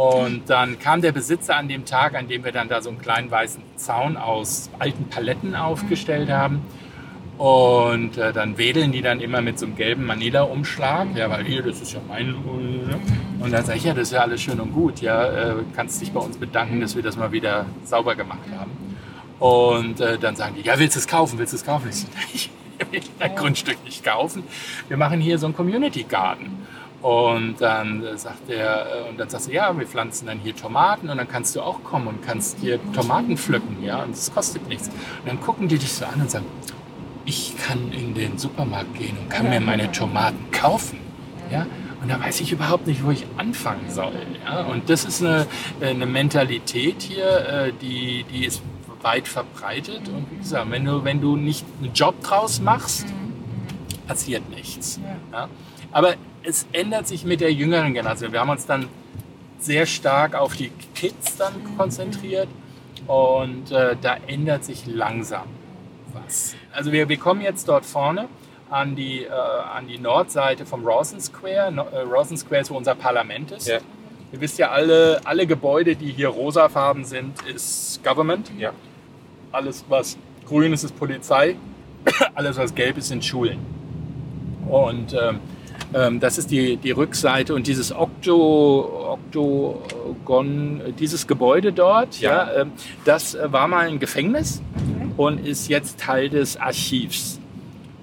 Und dann kam der Besitzer an dem Tag, an dem wir dann da so einen kleinen weißen Zaun aus alten Paletten aufgestellt haben. Und äh, dann wedeln die dann immer mit so einem gelben Manila-Umschlag. Ja, weil hier, das ist ja mein. Und dann sage ich, ja, das ist ja alles schön und gut. Ja, äh, kannst dich bei uns bedanken, dass wir das mal wieder sauber gemacht haben. Und äh, dann sagen die, ja, willst du es kaufen? Willst du es kaufen? Ich ich will dein Grundstück nicht kaufen. Wir machen hier so einen Community Garden. Und dann sagt er, äh, und dann sagst du, ja, wir pflanzen dann hier Tomaten und dann kannst du auch kommen und kannst hier Tomaten pflücken, ja, und das kostet nichts. Und dann gucken die dich so an und sagen, ich kann in den Supermarkt gehen und kann mir meine Tomaten kaufen, ja. Und da weiß ich überhaupt nicht, wo ich anfangen soll. Ja? Und das ist eine, eine Mentalität hier, äh, die, die ist weit verbreitet. Und wie gesagt, wenn du, wenn du nicht einen Job draus machst, passiert nichts. Ja? Aber es ändert sich mit der jüngeren Generation. Wir haben uns dann sehr stark auf die Kids dann konzentriert und äh, da ändert sich langsam was. Also wir, wir kommen jetzt dort vorne an die, äh, an die Nordseite vom Rawson Square. No, äh, Rawson Square ist, wo unser Parlament ist.
Ja.
Ihr wisst ja, alle, alle Gebäude, die hier rosafarben sind, ist Government.
Ja.
Alles, was grün ist, ist Polizei. Alles, was gelb ist, sind Schulen. Und ähm, ähm, das ist die, die Rückseite und dieses Okto, Oktogon, äh, dieses Gebäude dort, ja.
Ja.
ähm, das äh, war mal ein Gefängnis und ist jetzt Teil des Archivs.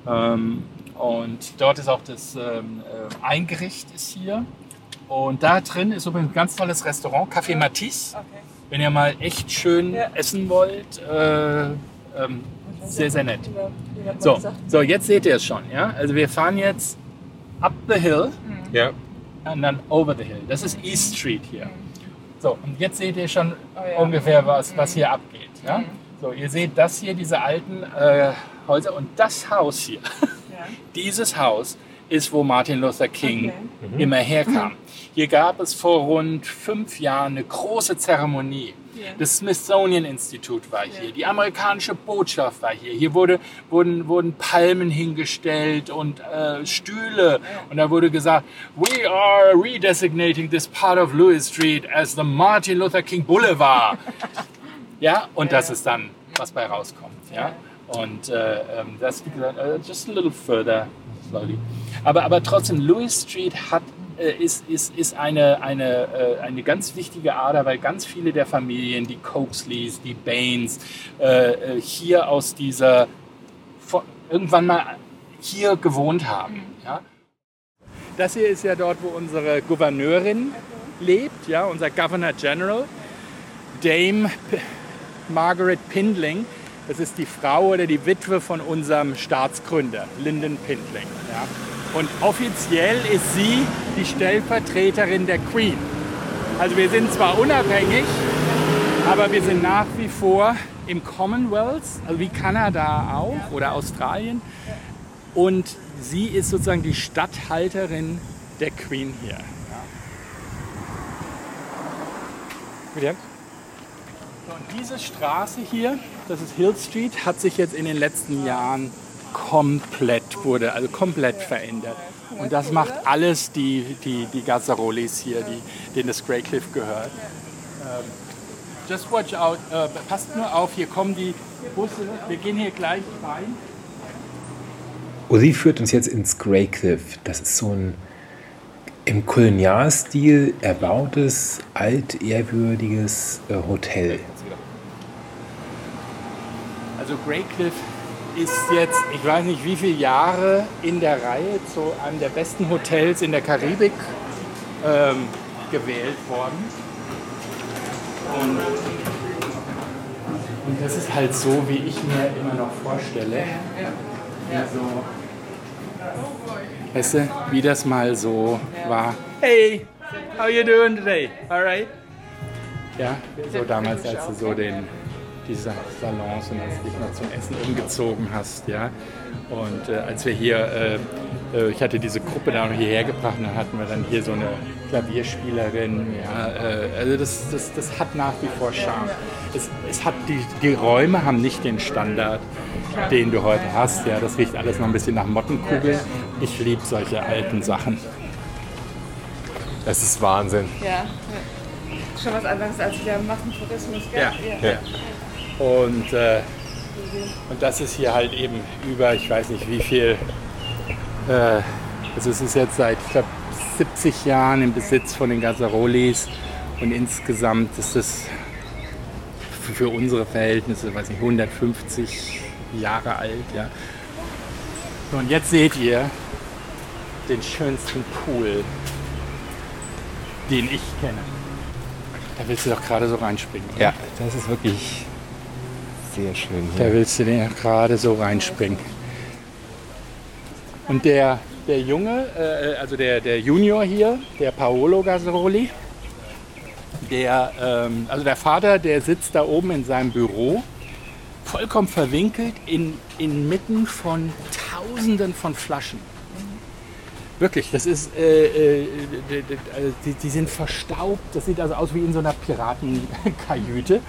Ähm, und dort ist auch das ähm, äh, Eingericht ist hier. Und da drin ist übrigens ein ganz tolles Restaurant, Café Matisse.
Okay.
Wenn ihr mal echt schön
Ja.
essen wollt, äh, ähm, sehr, sehr nett. So, so, jetzt seht ihr es schon. Ja? Also wir fahren jetzt up the hill
Ja.
und dann over the hill. Das ist East Street hier. So, und jetzt seht ihr schon
Oh ja.
ungefähr, was, was hier abgeht. Ja? So, ihr seht das hier, diese alten äh, Häuser und das Haus hier.
Ja.
Dieses Haus ist, wo Martin Luther King
Okay.
immer herkam. Hier gab es vor rund fünf Jahren eine große Zeremonie. Das Smithsonian Institute war hier, die amerikanische Botschaft war hier. Hier wurde, wurden, wurden Palmen hingestellt und äh, Stühle. Und da wurde gesagt, we are redesignating this part of Lewis Street as the Martin Luther King Boulevard. ja, und das ist dann, was bei rauskommt. Ja? Und äh, ähm, das, wie gesagt, äh, just a little further slowly. Aber, aber trotzdem, Lewis Street hat, ist, ist, ist eine, eine, äh, eine ganz wichtige Ader, weil ganz viele der Familien, die Coaksleys, die Baines, äh, äh, hier aus dieser, irgendwann mal hier gewohnt haben. Ja? Das hier ist ja dort, wo unsere Gouverneurin lebt, ja, unser Governor General, Dame P Margaret Pindling. Das ist die Frau oder die Witwe von unserem Staatsgründer, Lyndon Pindling. Ja. Und offiziell ist sie die Stellvertreterin der Queen. Also wir sind zwar unabhängig, aber wir sind nach wie vor im Commonwealth, also wie Kanada auch oder Australien. Und sie ist sozusagen die Statthalterin der Queen hier. So, und diese Straße hier, das ist Hill Street, hat sich jetzt in den letzten Jahren komplett, wurde also komplett verändert. Und das macht alles die, die, die Gazzarolis hier, die, denen das Greycliff gehört. Ähm, just watch out, äh, passt nur auf, hier kommen die Busse, wir gehen hier gleich rein.
Uli führt uns jetzt ins Greycliff. Das ist so ein im Kolonialstil erbautes, altehrwürdiges äh, Hotel.
Also Greycliff ist jetzt, ich weiß nicht wie viele Jahre in der Reihe zu einem der besten Hotels in der Karibik ähm, gewählt worden. Und, und das ist halt so, wie ich mir immer noch vorstelle. Also, weißt du, wie das mal so war. Hey, how you doing today? Alright? Ja, so damals, als du so den, diese Salons und als du dich mal zum Essen umgezogen hast, ja. Und äh, als wir hier, äh, äh, ich hatte diese Gruppe da noch hierher gebracht und dann hatten wir dann hier so eine Klavierspielerin, ja. Äh, also das, das, das hat nach wie vor Charme. Es, es hat die, die Räume haben nicht den Standard, den du heute hast, ja. Das riecht alles noch ein bisschen nach Mottenkugel. Ich liebe solche alten Sachen.
Das ist Wahnsinn.
Ja. ja. Schon was anderes als der Massentourismus, gell?
Ja, ja. Und, äh, und das ist hier halt eben über, ich weiß nicht wie viel, äh, also es ist jetzt seit, ich glaube, 70 Jahren im Besitz von den Gazzarolis und insgesamt ist es für- unsere Verhältnisse, weiß nicht, 150 Jahre alt. Ja. Und jetzt seht ihr den schönsten Pool, den ich kenne. Da willst du doch gerade so reinspringen. oder?
Ja, das ist wirklich sehr schön
Da
hier.
willst du den gerade so reinspringen. Und der, der Junge, äh, also der, der Junior hier, der Paolo Gazzaroli, der, ähm, also der Vater, der sitzt da oben in seinem Büro, vollkommen verwinkelt in, inmitten von Tausenden von Flaschen. Wirklich, das ist, äh, äh, also die, die sind verstaubt, das sieht also aus wie in so einer Piratenkajüte.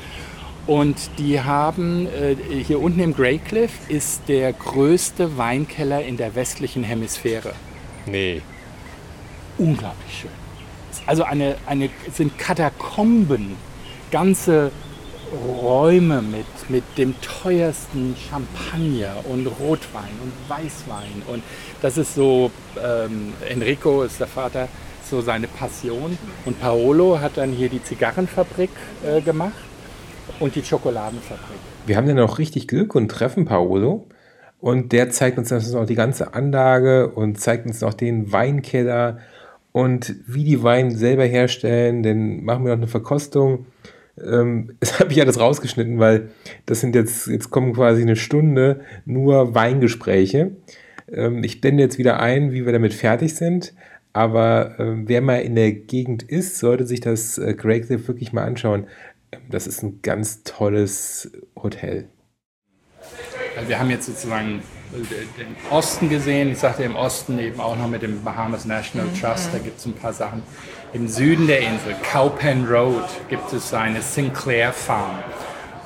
Und die haben, äh, hier unten im Grey Cliff ist der größte Weinkeller in der westlichen Hemisphäre.
Nee.
Unglaublich schön. Also eine, eine es sind Katakomben, ganze Räume mit, mit dem teuersten Champagner und Rotwein und Weißwein. Und das ist so, ähm, Enrico ist der Vater, so seine Passion. Und Paolo hat dann hier die Zigarrenfabrik äh, gemacht und die Schokoladenfabrik.
Wir haben dann auch richtig Glück und treffen Paolo. Und der zeigt uns dann noch die ganze Anlage und zeigt uns noch den Weinkeller und wie die Weine selber herstellen. Dann machen wir noch eine Verkostung. Ähm, das habe ich alles rausgeschnitten, weil das sind jetzt, jetzt kommen quasi eine Stunde nur Weingespräche. Ähm, ich blende jetzt wieder ein, wie wir damit fertig sind. Aber ähm, wer mal in der Gegend ist, sollte sich das äh, Grey Cliff wirklich mal anschauen. Das ist ein ganz tolles Hotel.
Wir haben jetzt sozusagen äh, den Osten gesehen. Ich sagte im Osten eben auch noch mit dem Bahamas National Trust. Da gibt es ein paar Sachen. Im Süden der Insel, Cowpen Road, gibt es eine Sinclair Farm.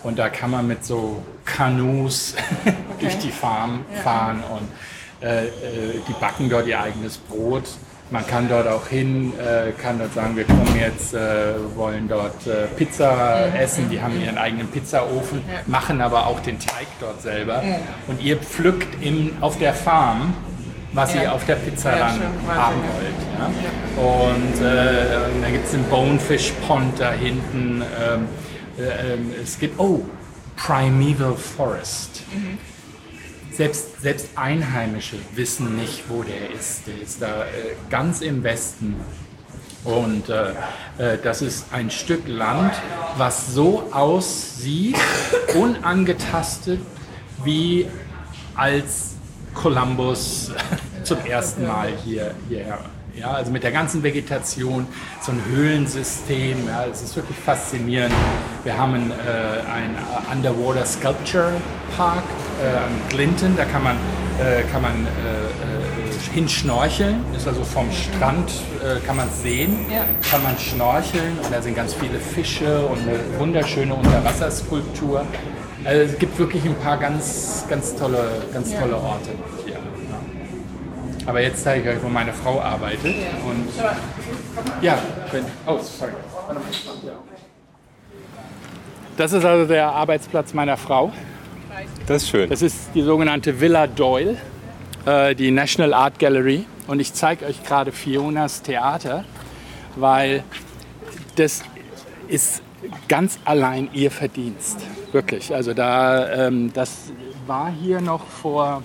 Und da kann man mit so Kanus durch die Farm fahren und äh, äh, die backen dort ihr eigenes Brot. Man kann dort auch hin, äh, kann dort sagen, wir kommen jetzt, äh, wollen dort äh, Pizza essen. Die haben ihren eigenen Pizzaofen, machen aber auch den Teig dort selber. Und ihr pflückt im, auf der Farm, was ihr auf der Pizza
Ja, Wahnsinn,
haben
ja.
wollt. Ja? Und äh, dann gibt es den Bonefish Pond da hinten. Ähm, äh, ähm, es gibt, oh, Primeval Forest. Selbst, selbst Einheimische wissen nicht, wo der ist. Der ist da äh, ganz im Westen. Und äh, äh, das ist ein Stück Land, was so aussieht, unangetastet, wie als Kolumbus zum ersten Mal hier, hierher. Ja, also mit der ganzen Vegetation, so ein Höhlensystem, ja, es ist wirklich faszinierend. Wir haben einen, äh, einen Underwater Sculpture Park äh, am Clinton, da kann man, äh, kann man äh, äh, hinschnorcheln, ist also vom Strand, äh, kann man sehen,
Ja.
kann man schnorcheln und da sind ganz viele Fische und eine wunderschöne Unterwasserskulptur. Also es gibt wirklich ein paar ganz, ganz tolle, ganz tolle Orte hier. Ja. Aber jetzt zeige ich euch, wo meine Frau arbeitet. Und ja, oh, sorry. Das ist also der Arbeitsplatz meiner Frau.
Das ist schön.
Das ist die sogenannte Villa Doyle, äh, die National Art Gallery. Und ich zeige euch gerade Fionas Theater, weil das ist ganz allein ihr Verdienst. Wirklich. Also da, ähm, das war hier noch vor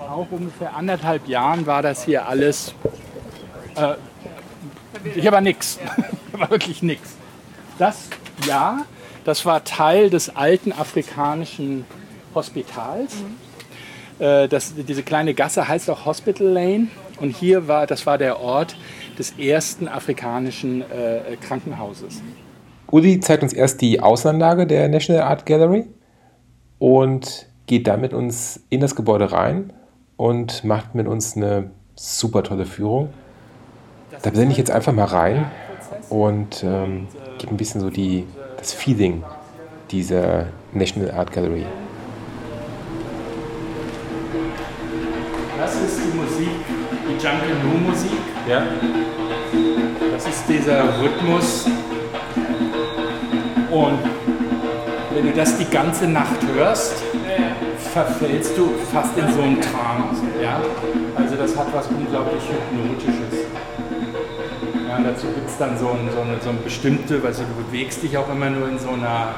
auch ungefähr anderthalb Jahren war das hier alles. Äh, hier war nichts. Hier war wirklich nichts. Das Ja, das war Teil des alten afrikanischen Hospitals. Äh, Das, diese kleine Gasse heißt auch Hospital Lane. Und hier war, das war der Ort des ersten afrikanischen äh, Krankenhauses.
Uli zeigt uns erst die Außenanlage der National Art Gallery und geht dann mit uns in das Gebäude rein und macht mit uns eine super tolle Führung. Da blende ich jetzt einfach mal rein und ähm, gebe ein bisschen so die, das Feeling dieser National Art Gallery.
Das ist die Musik, die Jungle Nu Musik. Ja. Das ist dieser Rhythmus. Und wenn du das die ganze Nacht hörst, verfällst du fast in so einen Trance. Ja? Also das hat was unglaublich Hypnotisches. Ja, dazu gibt es dann so ein, so, eine, so ein bestimmte, also du bewegst dich auch immer nur in so einer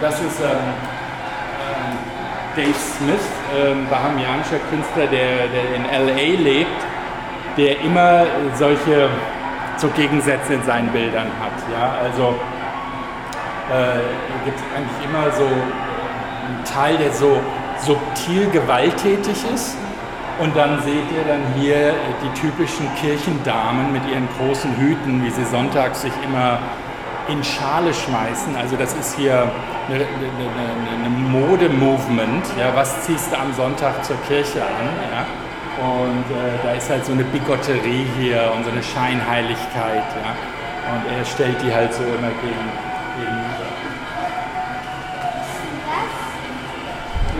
Das ist ähm, ähm, Dave Smith, ähm, bahamianischer Künstler, der, der in LA lebt, der immer solche so Gegensätze in seinen Bildern hat. Ja? Also äh, gibt eigentlich immer so einen Teil, der so subtil gewalttätig ist. Und dann seht ihr dann hier die typischen Kirchendamen mit ihren großen Hüten, wie sie sonntags sich immer in Schale schmeißen. Also das ist hier eine, eine, eine, eine Mode-Movement. Ja, was ziehst du am Sonntag zur Kirche an? Ja? Und äh, da ist halt so eine Bigotterie hier und so eine Scheinheiligkeit. Ja? Und er stellt die halt so immer gegen,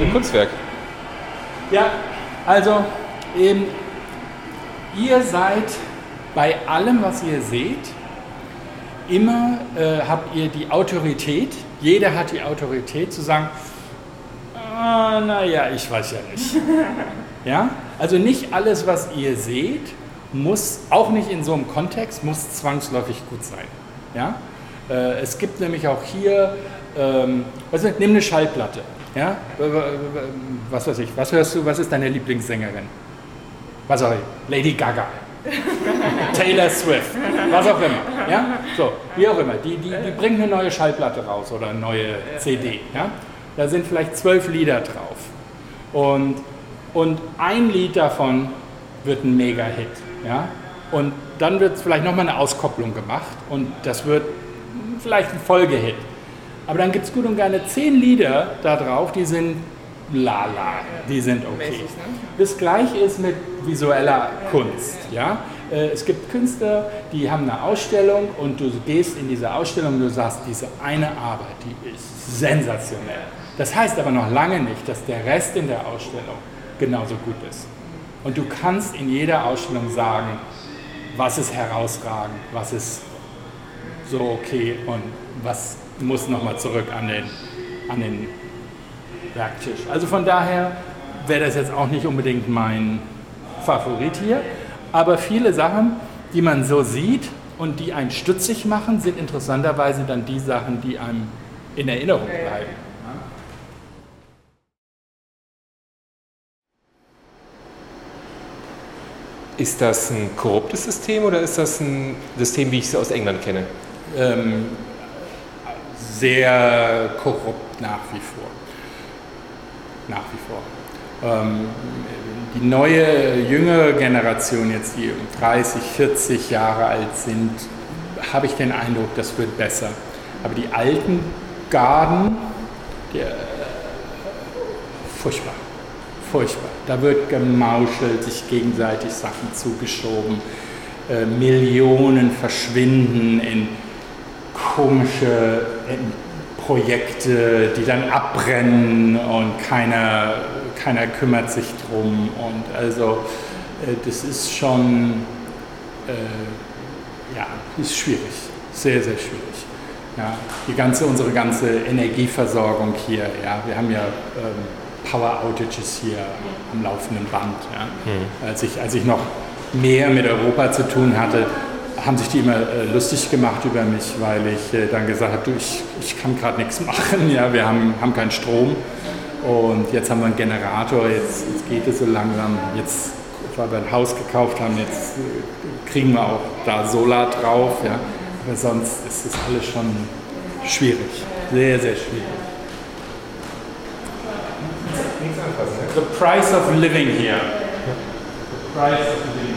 Ein Kunstwerk.
Ja, also eben, ihr seid bei allem, was ihr seht, immer äh, habt ihr die Autorität, jeder hat die Autorität zu sagen, ah, naja, ich weiß ja nicht. ja? Also nicht alles, was ihr seht, muss, auch nicht in so einem Kontext, muss zwangsläufig gut sein. Ja? Äh, es gibt nämlich auch hier, ähm, ist, nimm eine Schallplatte. Ja? Was weiß ich, was hörst du, was ist deine Lieblingssängerin? Was auch ich, Lady Gaga. Taylor Swift, was auch immer. Ja? So, wie auch immer. Die, die, die bringt eine neue Schallplatte raus oder eine neue CD. Ja? Da sind vielleicht zwölf Lieder drauf. Und, und ein Lied davon wird ein Mega-Hit. Ja? Und dann wird vielleicht nochmal eine Auskopplung gemacht und das wird vielleicht ein Folgehit. Aber dann gibt es gut und gerne zehn Lieder da drauf, die sind lala, die sind okay. Das gleiche ist mit visueller Kunst. Ja? Äh, Es gibt Künstler, die haben eine Ausstellung und du gehst in diese Ausstellung und du sagst, diese eine Arbeit, die ist sensationell. Das heißt aber noch lange nicht, dass der Rest in der Ausstellung genauso gut ist. Und du kannst in jeder Ausstellung sagen, was ist herausragend, was ist so okay und was muss nochmal zurück an den, an den Werktisch. Also von daher wäre das jetzt auch nicht unbedingt mein Favorit hier, aber viele Sachen, die man so sieht und die einen stutzig machen, sind interessanterweise dann die Sachen, die einem in Erinnerung bleiben.
Ist das ein korruptes System oder ist das ein System, wie ich es aus England kenne?
Ähm, sehr korrupt nach wie vor. Nach wie vor. Ähm, die neue, jüngere Generation, jetzt die 30, 40 Jahre alt sind, habe ich den Eindruck, das wird besser. Aber die alten Garden, die, äh, furchtbar, furchtbar. Da wird gemauschelt, sich gegenseitig Sachen zugeschoben, äh, Millionen verschwinden in komische Projekte, die dann abbrennen und keiner, keiner kümmert sich drum. Und also äh, das ist schon, äh, ja, ist schwierig, sehr, sehr schwierig. Ja, die ganze, unsere ganze Energieversorgung hier, ja, wir haben ja ähm, Power Outages hier am laufenden Band. Ja. Als, ich, als ich noch mehr mit Europa zu tun hatte, haben sich die immer äh, lustig gemacht über mich, weil ich äh, dann gesagt habe, du, ich, ich kann gerade nichts machen, ja, wir haben, haben keinen Strom und jetzt haben wir einen Generator, jetzt, jetzt geht es so langsam, jetzt weil wir ein Haus gekauft haben, jetzt äh, kriegen wir auch da Solar drauf. Ja. Aber sonst ist das alles schon schwierig. Sehr, sehr schwierig. The price of living here. The price of living.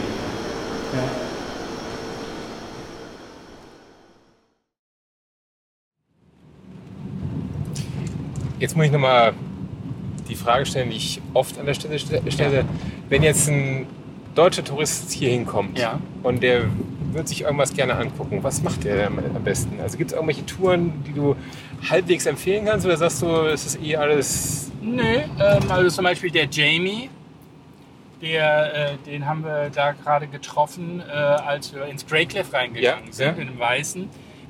Jetzt muss ich nochmal die Frage stellen, die ich oft an der Stelle ste- stelle. Wenn jetzt ein deutscher Tourist hier hinkommt
Ja.
und der wird sich irgendwas gerne angucken, was macht der am besten? Also gibt es irgendwelche Touren, die du halbwegs empfehlen kannst oder sagst du, es ist eh alles...
Nö, ähm, also zum Beispiel der Jamie, der, äh, den haben wir da gerade getroffen, äh, als wir ins Grey Cliff reingegangen
Ja,
sind,
ja.
in dem Weißen.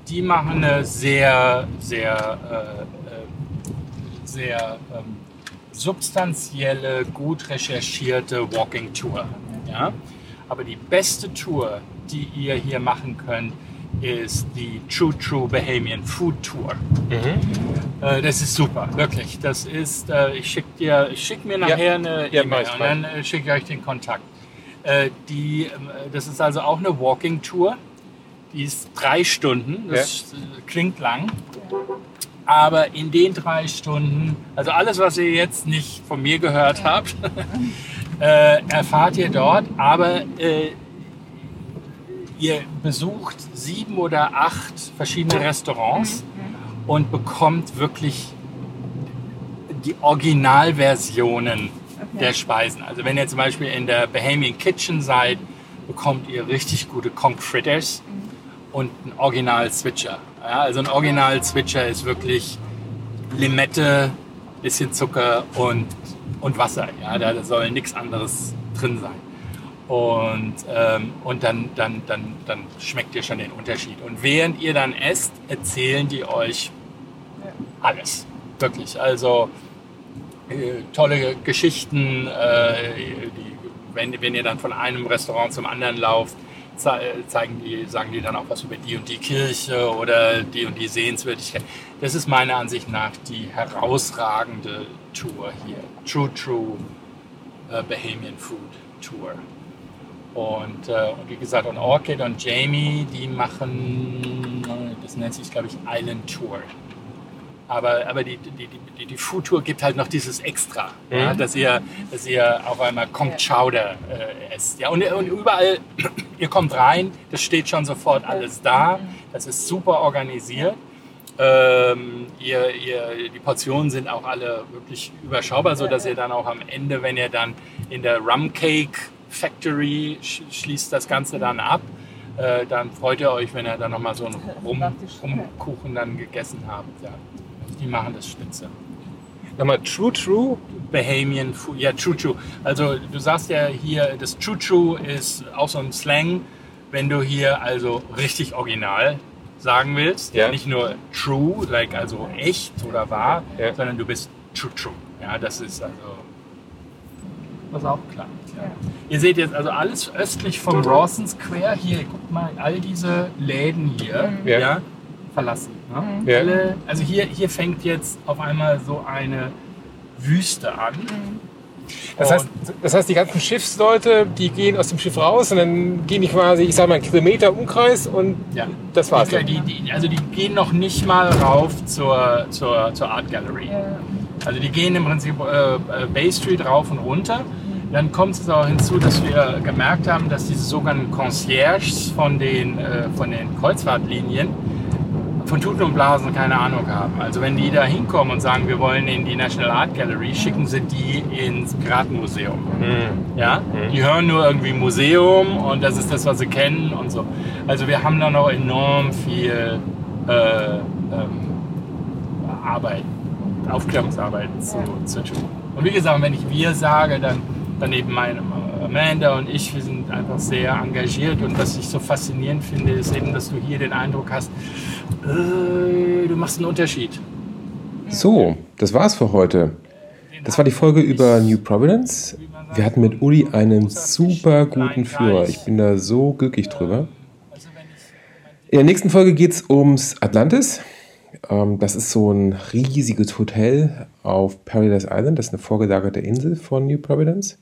Die machen eine sehr, sehr, äh, sehr ähm, substanzielle, gut recherchierte Walking Tour. Ja? Aber die beste Tour, die ihr hier machen könnt, ist die True True Bahamian Food Tour. Äh, das ist super, wirklich. Das ist, äh, ich schicke dir, ich schick mir nachher eine
Ja,
E-Mail und dann äh, schicke ich euch den Kontakt. Äh, die, ähm, das ist also auch eine Walking Tour. Die ist drei Stunden. Das äh, klingt lang. Aber in den drei Stunden, also alles, was ihr jetzt nicht von mir gehört habt, äh, erfahrt ihr dort. Aber äh, ihr besucht sieben oder acht verschiedene Restaurants und bekommt wirklich die Originalversionen der Speisen. Also wenn ihr zum Beispiel in der Bahamian Kitchen seid, bekommt ihr richtig gute Conch Fritters und ein Original Switcher. Ja, also ein Original Switcher ist wirklich Limette, bisschen Zucker und, und Wasser. Ja, da soll nichts anderes drin sein. Und, ähm, und dann, dann, dann, dann schmeckt ihr schon den Unterschied. Und während ihr dann esst, erzählen die euch alles. Wirklich. Also äh, tolle Geschichten, äh, die, wenn, wenn ihr dann von einem Restaurant zum anderen lauft, zeigen die, sagen die dann auch was über die und die Kirche oder die und die Sehenswürdigkeit. Das ist meiner Ansicht nach die herausragende Tour hier. True, true äh, Bahamian Food Tour. Und, äh, wie gesagt, und Orchid und Jamie, die machen, das nennt sich, glaube ich, Island Tour. Aber, aber die, die, die, die Food Tour gibt halt noch dieses Extra, ja, dass, ihr, dass ihr auf einmal Conch Chowder äh, esst. Ja, und, und überall, ihr kommt rein, das steht schon sofort alles da, das ist super organisiert. Ähm, ihr, ihr, die Portionen sind auch alle wirklich überschaubar, so dass ihr dann auch am Ende, wenn ihr dann in der Rum Cake Factory sch schließt das Ganze dann ab, äh, dann freut ihr euch, wenn ihr dann nochmal so einen Rum, Rumkuchen dann gegessen habt. Ja. Die machen das spitze.
Nochmal True True.
Bahamian Food, ja, True True. Also du sagst ja hier, das True True ist auch so ein Slang, wenn du hier also richtig original sagen willst.
Ja.
Nicht nur true, like also echt oder wahr,
Ja.
sondern du bist True True. Ja, das ist also was auch klar. Ja. Ihr seht jetzt also alles östlich vom Rawson Square. Hier, guckt mal, all diese Läden hier,
Ja.
ja, verlassen. Ne?
Ja.
Alle, also hier, hier fängt jetzt auf einmal so eine Wüste an.
Das heißt, das heißt, die ganzen Schiffsleute, die gehen aus dem Schiff raus und dann gehen die quasi, ich sag mal, einen Kilometer Umkreis und
Ja.
das war's
Die,
dann.
die, die, also die gehen noch nicht mal rauf zur, zur, zur Art Gallery. Also die gehen im Prinzip äh, äh, Bay Street rauf und runter. Dann kommt es auch hinzu, dass wir gemerkt haben, dass diese sogenannten Concierges von den, äh, von den Kreuzfahrtlinien von Tuten und Blasen keine Ahnung haben. Also wenn die da hinkommen und sagen, wir wollen in die National Art Gallery, schicken sie die ins Piratenmuseum. Ja? Die hören nur irgendwie Museum und das ist das, was sie kennen und so. Also wir haben da noch enorm viel äh, ähm, Arbeit, Aufklärungsarbeit zu, zu tun. Und wie gesagt, wenn ich wir sage, dann, dann eben meine Amanda und ich, wir sind einfach sehr engagiert und was ich so faszinierend finde, ist eben, dass du hier den Eindruck hast, äh, du machst einen Unterschied.
So, das war's für heute. Das war die Folge über New Providence. Wir hatten mit Uli einen super guten Führer. Ich bin da so glücklich drüber. In der nächsten Folge geht es ums Atlantis. Ähm, das ist so ein riesiges Hotel auf Paradise Island. Das ist eine vorgelagerte Insel von New Providence.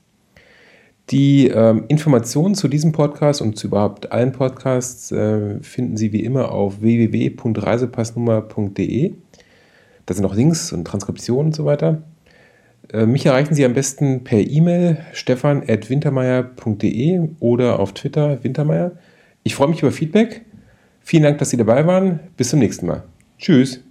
Die ähm, Informationen zu diesem Podcast und zu überhaupt allen Podcasts äh, finden Sie wie immer auf www.reisepassnummer.de. Da sind auch Links und Transkriptionen und so weiter. Äh, mich erreichen Sie am besten per E-Mail stefan.wintermeier.de oder auf Twitter wintermeier. Ich freue mich über Feedback. Vielen Dank, dass Sie dabei waren. Bis zum nächsten Mal. Tschüss.